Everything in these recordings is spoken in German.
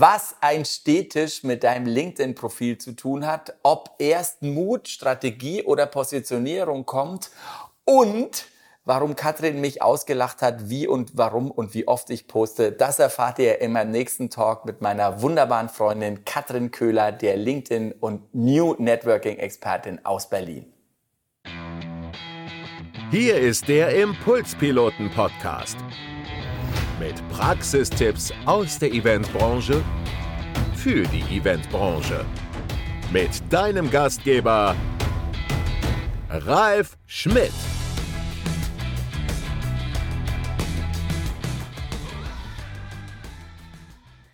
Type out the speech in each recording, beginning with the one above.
was ein Städtisch mit deinem LinkedIn-Profil zu tun hat, ob erst Mut, Strategie oder Positionierung kommt und warum Katrin mich ausgelacht hat, wie und warum und wie oft ich poste, das erfahrt ihr in meinem nächsten Talk mit meiner wunderbaren Freundin Katrin Köhler, der LinkedIn und New Networking Expertin aus Berlin. Hier ist der Impulspiloten Podcast mit Praxistipps aus der Eventbranche für die Eventbranche. Mit deinem Gastgeber Ralf Schmidt.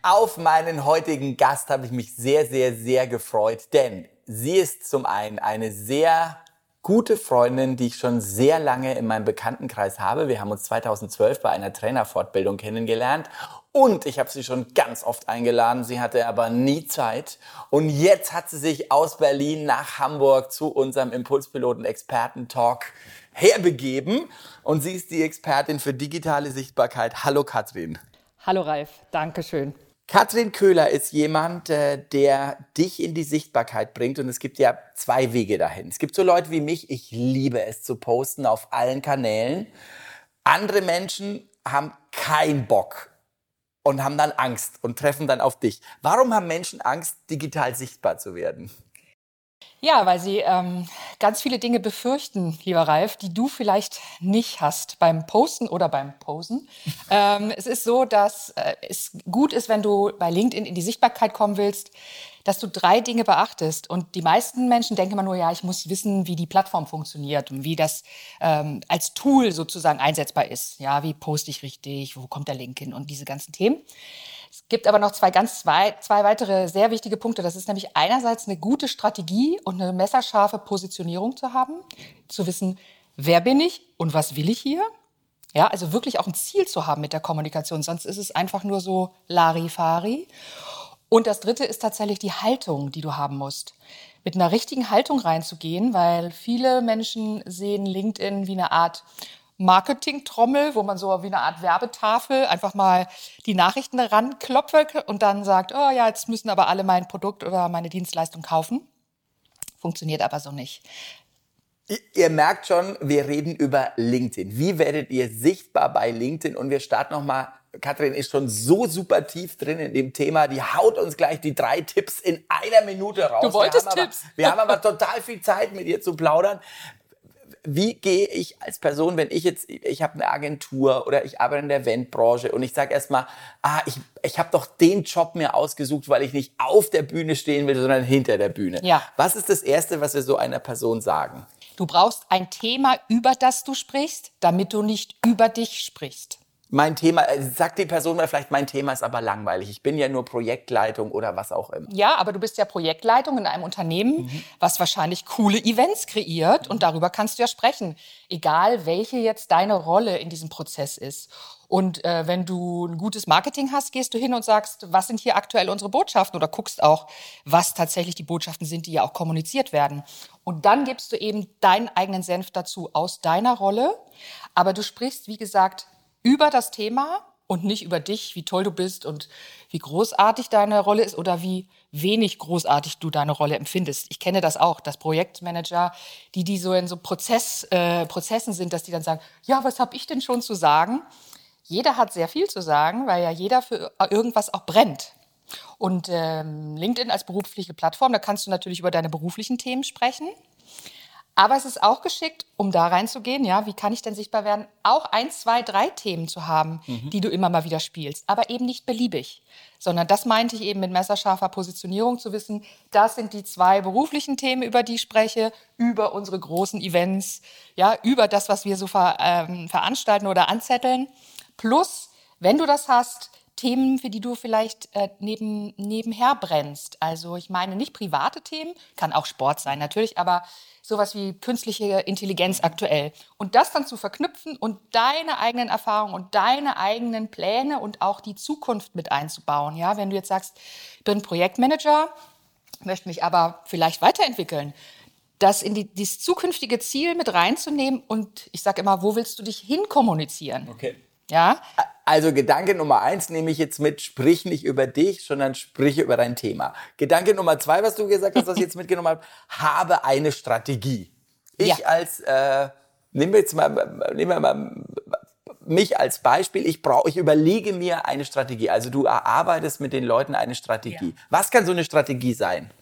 Auf meinen heutigen Gast habe ich mich sehr, sehr, sehr gefreut, denn sie ist zum einen eine sehr gute Freundin, die ich schon sehr lange in meinem Bekanntenkreis habe. Wir haben uns 2012 bei einer Trainerfortbildung kennengelernt und ich habe sie schon ganz oft eingeladen. Sie hatte aber nie Zeit. Und jetzt hat sie sich aus Berlin nach Hamburg zu unserem Impulspiloten Experten Talk herbegeben. Und sie ist die Expertin für digitale Sichtbarkeit. Hallo Katrin. Hallo Ralf, danke schön. Katrin Köhler ist jemand, äh, der dich in die Sichtbarkeit bringt und es gibt ja zwei Wege dahin. Es gibt so Leute wie mich, ich liebe es zu posten auf allen Kanälen. Andere Menschen haben keinen Bock und haben dann Angst und treffen dann auf dich. Warum haben Menschen Angst, digital sichtbar zu werden? Ja, weil sie ähm, ganz viele Dinge befürchten, lieber Ralf, die du vielleicht nicht hast beim Posten oder beim Posen. ähm, es ist so, dass äh, es gut ist, wenn du bei LinkedIn in die Sichtbarkeit kommen willst, dass du drei Dinge beachtest. Und die meisten Menschen denken immer nur, ja, ich muss wissen, wie die Plattform funktioniert und wie das ähm, als Tool sozusagen einsetzbar ist. Ja, wie poste ich richtig, wo kommt der Link hin und diese ganzen Themen. Es gibt aber noch zwei ganz zwei, zwei weitere sehr wichtige Punkte. Das ist nämlich einerseits eine gute Strategie und eine messerscharfe Positionierung zu haben, zu wissen, wer bin ich und was will ich hier? Ja, also wirklich auch ein Ziel zu haben mit der Kommunikation. Sonst ist es einfach nur so Larifari. Und das dritte ist tatsächlich die Haltung, die du haben musst. Mit einer richtigen Haltung reinzugehen, weil viele Menschen sehen LinkedIn wie eine Art Marketing-Trommel, wo man so wie eine Art Werbetafel einfach mal die Nachrichten ranklopft und dann sagt, oh ja, jetzt müssen aber alle mein Produkt oder meine Dienstleistung kaufen. Funktioniert aber so nicht. Ihr merkt schon, wir reden über LinkedIn. Wie werdet ihr sichtbar bei LinkedIn? Und wir starten nochmal. Katrin ist schon so super tief drin in dem Thema. Die haut uns gleich die drei Tipps in einer Minute raus. Du wolltest wir Tipps. Aber, wir haben aber total viel Zeit, mit ihr zu plaudern wie gehe ich als Person, wenn ich jetzt, ich habe eine Agentur oder ich arbeite in der Eventbranche und ich sage erstmal, ah, ich, ich habe doch den Job mir ausgesucht, weil ich nicht auf der Bühne stehen will, sondern hinter der Bühne. Ja. Was ist das Erste, was wir so einer Person sagen? Du brauchst ein Thema, über das du sprichst, damit du nicht über dich sprichst mein Thema, äh, sagt die Person mal vielleicht, mein Thema ist aber langweilig. Ich bin ja nur Projektleitung oder was auch immer. Ja, aber du bist ja Projektleitung in einem Unternehmen, mhm. was wahrscheinlich coole Events kreiert und darüber kannst du ja sprechen. Egal, welche jetzt deine Rolle in diesem Prozess ist. Und äh, wenn du ein gutes Marketing hast, gehst du hin und sagst, was sind hier aktuell unsere Botschaften oder guckst auch, was tatsächlich die Botschaften sind, die ja auch kommuniziert werden. Und dann gibst du eben deinen eigenen Senf dazu aus deiner Rolle. Aber du sprichst, wie gesagt, über das Thema und nicht über dich, wie toll du bist und wie großartig deine Rolle ist oder wie wenig großartig du deine Rolle empfindest. Ich kenne das auch, dass Projektmanager, die die so in so Prozess, äh, Prozessen sind, dass die dann sagen, ja, was habe ich denn schon zu sagen? Jeder hat sehr viel zu sagen, weil ja jeder für irgendwas auch brennt. Und ähm, LinkedIn als berufliche Plattform, da kannst du natürlich über deine beruflichen Themen sprechen. Aber es ist auch geschickt, um da reinzugehen, ja, wie kann ich denn sichtbar werden, auch ein, zwei, drei Themen zu haben, mhm. die du immer mal wieder spielst, aber eben nicht beliebig, sondern das meinte ich eben mit messerscharfer Positionierung zu wissen, das sind die zwei beruflichen Themen, über die ich spreche, über unsere großen Events, ja, über das, was wir so ver, ähm, veranstalten oder anzetteln, plus, wenn du das hast, Themen, für die du vielleicht äh, neben, nebenher brennst. Also ich meine nicht private Themen, kann auch Sport sein natürlich, aber sowas wie künstliche Intelligenz aktuell. Und das dann zu verknüpfen und deine eigenen Erfahrungen und deine eigenen Pläne und auch die Zukunft mit einzubauen. Ja, wenn du jetzt sagst, ich bin Projektmanager, möchte mich aber vielleicht weiterentwickeln, das in die, dieses zukünftige Ziel mit reinzunehmen und ich sage immer, wo willst du dich hin kommunizieren? Okay. Ja. Also Gedanke Nummer eins nehme ich jetzt mit, sprich nicht über dich, sondern sprich über dein Thema. Gedanke Nummer zwei, was du gesagt hast, was ich jetzt mitgenommen habe, habe eine Strategie. Ich Ja. als, äh, nehmen wir jetzt mal, nehmen wir mal mich als Beispiel, ich brauche, ich überlege mir eine Strategie. Also du erarbeitest mit den Leuten eine Strategie. Was kann so eine Strategie sein?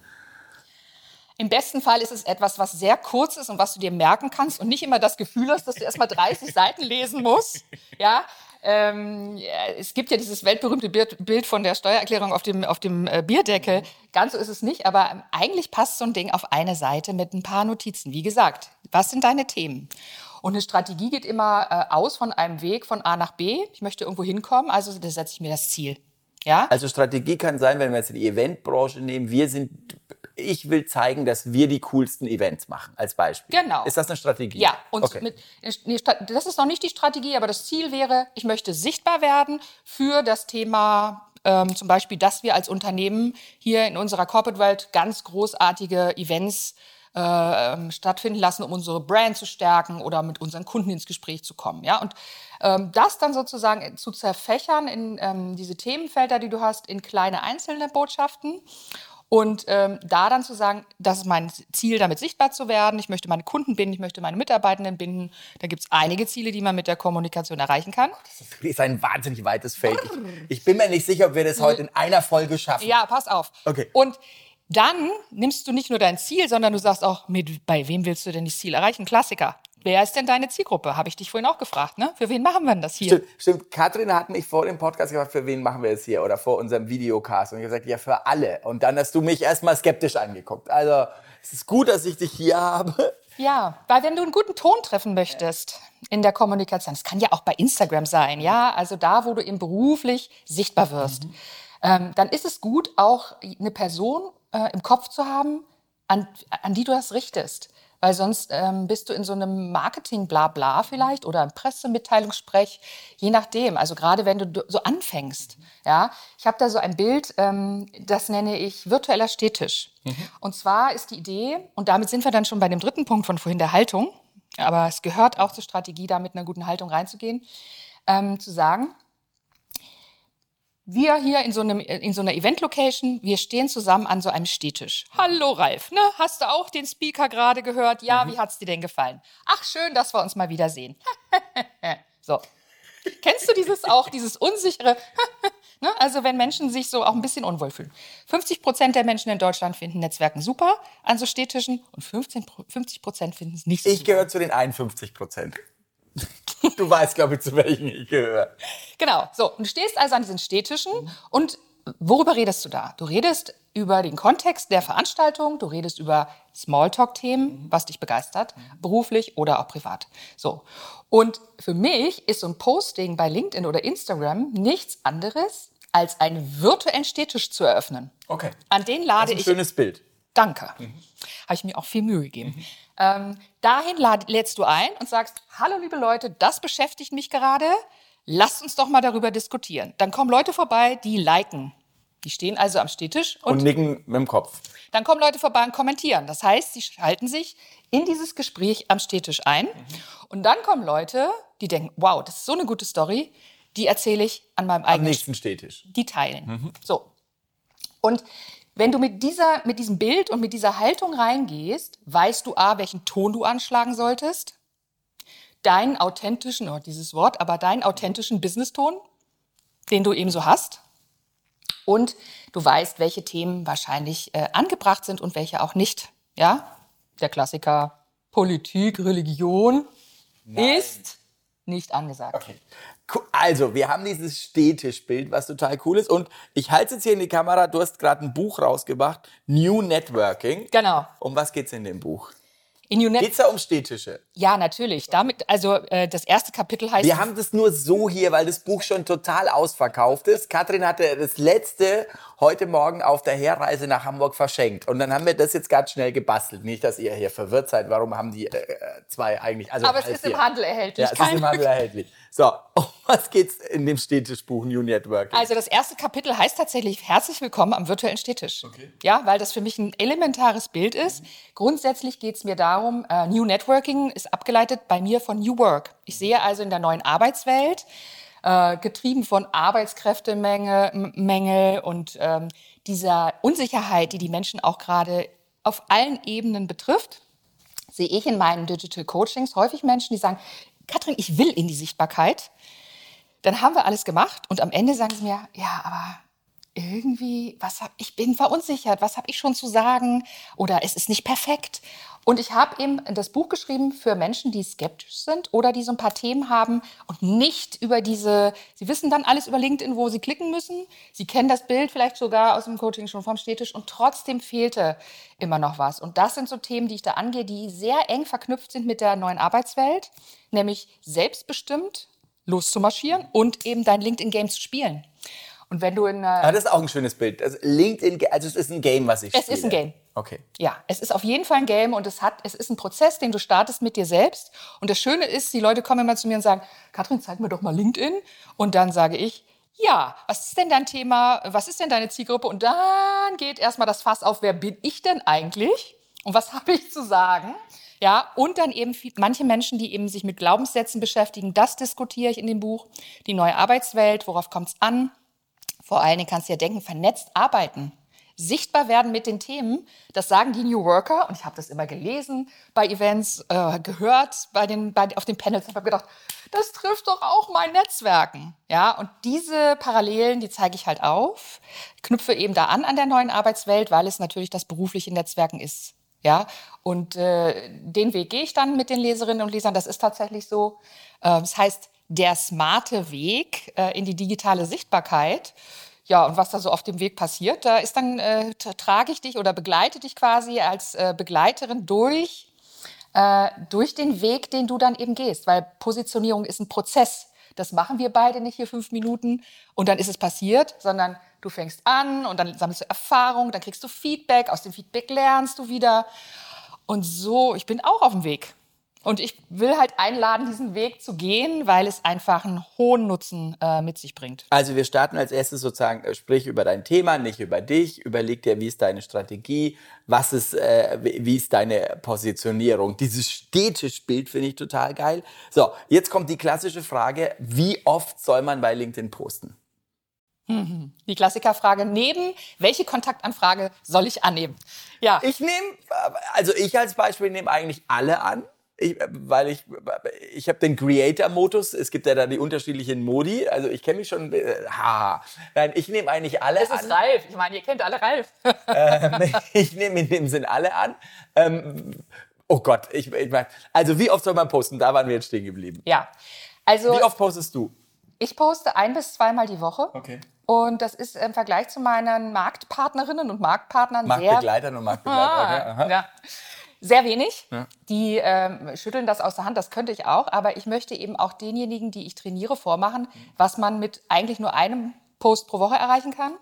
Im besten Fall ist es etwas, was sehr kurz ist und was du dir merken kannst und nicht immer das Gefühl hast, dass du erstmal 30 Seiten lesen musst. Ja. Ähm, ja, es gibt ja dieses weltberühmte Bild, Bild von der Steuererklärung auf dem, auf dem äh, Bierdeckel. Ganz so ist es nicht, aber ähm, eigentlich passt so ein Ding auf eine Seite mit ein paar Notizen. Wie gesagt, was sind deine Themen? Und eine Strategie geht immer äh, aus von einem Weg von A nach B. Ich möchte irgendwo hinkommen, also da setze ich mir das Ziel. Ja? Also Strategie kann sein, wenn wir jetzt die Eventbranche nehmen, wir sind, ich will zeigen, dass wir die coolsten Events machen, als Beispiel. Genau. Ist das eine Strategie? Ja, und okay. mit, nee, Sta- das ist noch nicht die Strategie, aber das Ziel wäre, ich möchte sichtbar werden für das Thema, ähm, zum Beispiel, dass wir als Unternehmen hier in unserer Corporate Welt ganz großartige Events äh, stattfinden lassen, um unsere Brand zu stärken oder mit unseren Kunden ins Gespräch zu kommen. Ja? Und ähm, das dann sozusagen zu zerfächern in ähm, diese Themenfelder, die du hast, in kleine einzelne Botschaften. Und ähm, da dann zu sagen, das ist mein Ziel, damit sichtbar zu werden. Ich möchte meine Kunden binden, ich möchte meine Mitarbeitenden binden. Da gibt es einige Ziele, die man mit der Kommunikation erreichen kann. Das ist ein wahnsinnig weites Feld. Ich, ich bin mir nicht sicher, ob wir das heute in einer Folge schaffen. Ja, pass auf. Okay. Und dann nimmst du nicht nur dein Ziel, sondern du sagst auch, mit, bei wem willst du denn das Ziel erreichen? Klassiker. Wer ist denn deine Zielgruppe? Habe ich dich vorhin auch gefragt, ne? Für wen machen wir denn das hier? Stimmt, stimmt. Katrin hat mich vor dem Podcast gefragt, für wen machen wir es hier? Oder vor unserem Videocast. Und ich habe gesagt, ja, für alle. Und dann hast du mich erstmal skeptisch angeguckt. Also, es ist gut, dass ich dich hier habe. Ja, weil wenn du einen guten Ton treffen möchtest in der Kommunikation, das kann ja auch bei Instagram sein, ja, also da, wo du eben beruflich sichtbar wirst, ähm, dann ist es gut, auch eine Person äh, im Kopf zu haben, an, an die du das richtest. Weil sonst ähm, bist du in so einem Marketing-Blabla vielleicht oder im Pressemitteilungssprech, je nachdem. Also gerade wenn du so anfängst. Ja, ich habe da so ein Bild, ähm, das nenne ich virtueller Städtisch. Und zwar ist die Idee, und damit sind wir dann schon bei dem dritten Punkt von vorhin der Haltung, aber es gehört auch zur Strategie, da mit einer guten Haltung reinzugehen, ähm, zu sagen, wir hier in so, einem, in so einer Event-Location, wir stehen zusammen an so einem Stehtisch. Hallo Ralf, ne? hast du auch den Speaker gerade gehört? Ja, wie hat's dir denn gefallen? Ach, schön, dass wir uns mal wiedersehen. so. Kennst du dieses auch, dieses unsichere? ne? Also wenn Menschen sich so auch ein bisschen unwohl fühlen. 50 Prozent der Menschen in Deutschland finden Netzwerken super an so Stehtischen und 15, Pro- 50 Prozent finden es nicht so Ich super. gehöre zu den 51 Prozent. Du weißt, glaube ich, zu welchen ich gehöre. Genau, so. Und du stehst also an diesen Stehtischen und worüber redest du da? Du redest über den Kontext der Veranstaltung, du redest über Smalltalk-Themen, was dich begeistert, beruflich oder auch privat. So. Und für mich ist so ein Posting bei LinkedIn oder Instagram nichts anderes, als einen virtuellen Stehtisch zu eröffnen. Okay. An den Das lade ist ein ich schönes Bild. Danke. Habe ich mir auch viel Mühe gegeben. Ähm, dahin lad, lädst du ein und sagst, hallo liebe Leute, das beschäftigt mich gerade. Lasst uns doch mal darüber diskutieren. Dann kommen Leute vorbei, die liken. Die stehen also am Stehtisch Und und, nicken mit dem Kopf. dann kommen Leute vorbei und kommentieren. Das heißt, sie schalten sich in dieses Gespräch am Stehtisch ein. Und dann kommen Leute, die denken, wow, das ist so eine gute Story, die erzähle ich an meinem Am eigenen nächsten Stehtisch. die teilen. So. Und wenn du mit, dieser, mit diesem Bild und mit dieser Haltung reingehst, weißt du A, welchen Ton du anschlagen solltest, deinen authentischen, oh, dieses Wort, aber deinen authentischen Business-Ton, den du eben so hast. Und du weißt, welche Themen wahrscheinlich äh, angebracht sind und welche auch nicht. Ja? Der Klassiker Politik, Religion ist nicht angesagt. Okay. Also, wir haben dieses Stehtischbild, was total cool ist. Und ich halte es jetzt hier in die Kamera. Du hast gerade ein Buch rausgebracht, New Networking. Genau. Um was geht's in dem Buch? In UNET Geht's da um Stehtische? Ja, natürlich. Damit, also äh, das erste Kapitel heißt. Wir haben das nur so hier, weil das Buch schon total ausverkauft ist. Katrin hatte das letzte heute Morgen auf der Herreise nach Hamburg verschenkt. Und dann haben wir das jetzt ganz schnell gebastelt. Nicht, dass ihr hier verwirrt seid. Warum haben die äh, zwei eigentlich? Also aber es ist im hier. Handel erhältlich. Ja, es ist im Handel erhältlich. So, was geht's in dem Stehtischbuch New Networking? Also das erste Kapitel heißt tatsächlich Herzlich willkommen am virtuellen Stehtisch. Ja, weil das für mich ein elementares Bild ist. Grundsätzlich geht es mir darum, äh, New Networking ist abgeleitet bei mir von New Work. Ich sehe also in der neuen Arbeitswelt äh, getrieben von Arbeitskräftemängel und ähm, dieser Unsicherheit, die die Menschen auch gerade auf allen Ebenen betrifft, sehe ich in meinen Digital Coachings häufig Menschen, die sagen, Katrin, ich will in die Sichtbarkeit. Dann haben wir alles gemacht und am Ende sagen sie mir, ja, aber irgendwie, was hab, ich bin verunsichert, was habe ich schon zu sagen oder es ist nicht perfekt. Und ich habe eben das Buch geschrieben für Menschen, die skeptisch sind oder die so ein paar Themen haben und nicht über diese, sie wissen dann alles über LinkedIn, wo sie klicken müssen. Sie kennen das Bild vielleicht sogar aus dem Coaching schon vom Städtisch und trotzdem fehlte immer noch was. Und das sind so Themen, die ich da angehe, die sehr eng verknüpft sind mit der neuen Arbeitswelt, nämlich selbstbestimmt loszumarschieren und eben dein LinkedIn-Game zu spielen. Und wenn du in. Äh, ah, das ist auch ein schönes Bild. Also LinkedIn, also es ist ein Game, was ich es spiele. ist ein Game. Okay. Ja, es ist auf jeden Fall ein Game und es hat, es ist ein Prozess, den du startest mit dir selbst. Und das Schöne ist, die Leute kommen immer zu mir und sagen, Katrin, zeig mir doch mal LinkedIn. Und dann sage ich, ja, was ist denn dein Thema? Was ist denn deine Zielgruppe? Und dann geht erstmal das Fass auf, wer bin ich denn eigentlich? Und was habe ich zu sagen? Ja, und dann eben manche Menschen, die eben sich mit Glaubenssätzen beschäftigen, das diskutiere ich in dem Buch. Die neue Arbeitswelt, worauf kommt es an? Vor allen Dingen kannst du ja denken, vernetzt arbeiten. Sichtbar werden mit den Themen, das sagen die New Worker, und ich habe das immer gelesen bei Events, äh, gehört bei den, bei, auf den Panels und habe gedacht, das trifft doch auch mein Netzwerken. Ja, und diese Parallelen, die zeige ich halt auf, knüpfe eben da an an der neuen Arbeitswelt, weil es natürlich das berufliche Netzwerken ist. Ja, und äh, den Weg gehe ich dann mit den Leserinnen und Lesern. Das ist tatsächlich so. Äh, das heißt, der smarte Weg äh, in die digitale Sichtbarkeit. Ja, und was da so auf dem Weg passiert, da ist dann, äh, trage ich dich oder begleite dich quasi als äh, Begleiterin durch, äh, durch den Weg, den du dann eben gehst. Weil Positionierung ist ein Prozess. Das machen wir beide nicht hier fünf Minuten und dann ist es passiert, sondern du fängst an und dann sammelst du Erfahrung, dann kriegst du Feedback, aus dem Feedback lernst du wieder. Und so, ich bin auch auf dem Weg. Und ich will halt einladen, diesen Weg zu gehen, weil es einfach einen hohen Nutzen äh, mit sich bringt. Also wir starten als erstes sozusagen, äh, sprich über dein Thema, nicht über dich. Überleg dir, wie ist deine Strategie, was ist, äh, wie ist deine Positionierung. Dieses Städtischbild finde ich total geil. So, jetzt kommt die klassische Frage, wie oft soll man bei LinkedIn posten? Die Klassikerfrage neben, welche Kontaktanfrage soll ich annehmen? Ja. Ich nehme, also ich als Beispiel nehme eigentlich alle an. Ich, weil ich, ich habe den Creator-Modus. Es gibt ja da die unterschiedlichen Modi. Also ich kenne mich schon. Äh, ha. Nein, ich nehme eigentlich alle an. Das ist Ralf. Ich meine, ihr kennt alle Ralf. ähm, ich nehme in dem Sinn alle an. Ähm, oh Gott, ich, ich meine, also wie oft soll man posten? Da waren wir jetzt stehen geblieben. Ja. Also, wie oft postest du? Ich poste ein bis zweimal die Woche. Okay. Und das ist im Vergleich zu meinen Marktpartnerinnen und Marktpartnern Marktbegleitern sehr... und Marktbegleitern, ah, ja. Sehr wenig. Ja. Die ähm, schütteln das aus der Hand, das könnte ich auch. Aber ich möchte eben auch denjenigen, die ich trainiere, vormachen, was man mit eigentlich nur einem Post pro Woche erreichen kann.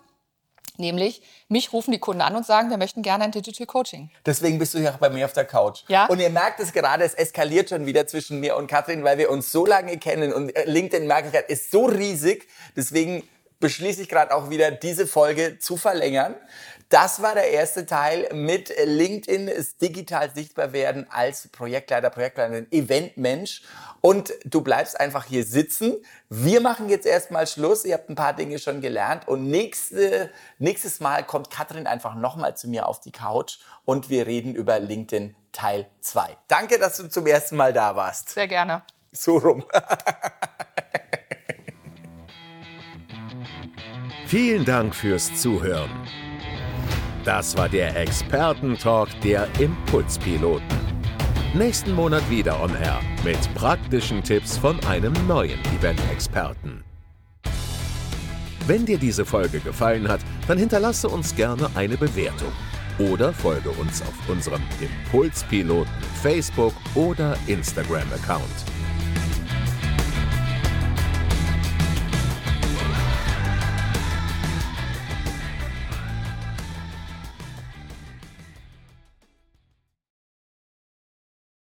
Nämlich, mich rufen die Kunden an und sagen, wir möchten gerne ein Digital Coaching. Deswegen bist du hier auch bei mir auf der Couch. Ja. Und ihr merkt es gerade, es eskaliert schon wieder zwischen mir und Katrin, weil wir uns so lange kennen und äh, LinkedIn, merke ich gerade, ist so riesig. Deswegen beschließe ich gerade auch wieder, diese Folge zu verlängern. Das war der erste Teil mit LinkedIn ist digital sichtbar werden als Projektleiter, Projektleiterin, Eventmensch. Und du bleibst einfach hier sitzen. Wir machen jetzt erstmal Schluss. Ihr habt ein paar Dinge schon gelernt. Und nächste, nächstes Mal kommt Katrin einfach nochmal zu mir auf die Couch und wir reden über LinkedIn Teil 2. Danke, dass du zum ersten Mal da warst. Sehr gerne. So rum. Vielen Dank fürs Zuhören. Das war der Expertentalk der Impulspiloten. Nächsten Monat wieder on Air mit praktischen Tipps von einem neuen Event-Experten. Wenn dir diese Folge gefallen hat, dann hinterlasse uns gerne eine Bewertung oder folge uns auf unserem Impulspiloten Facebook oder Instagram-Account.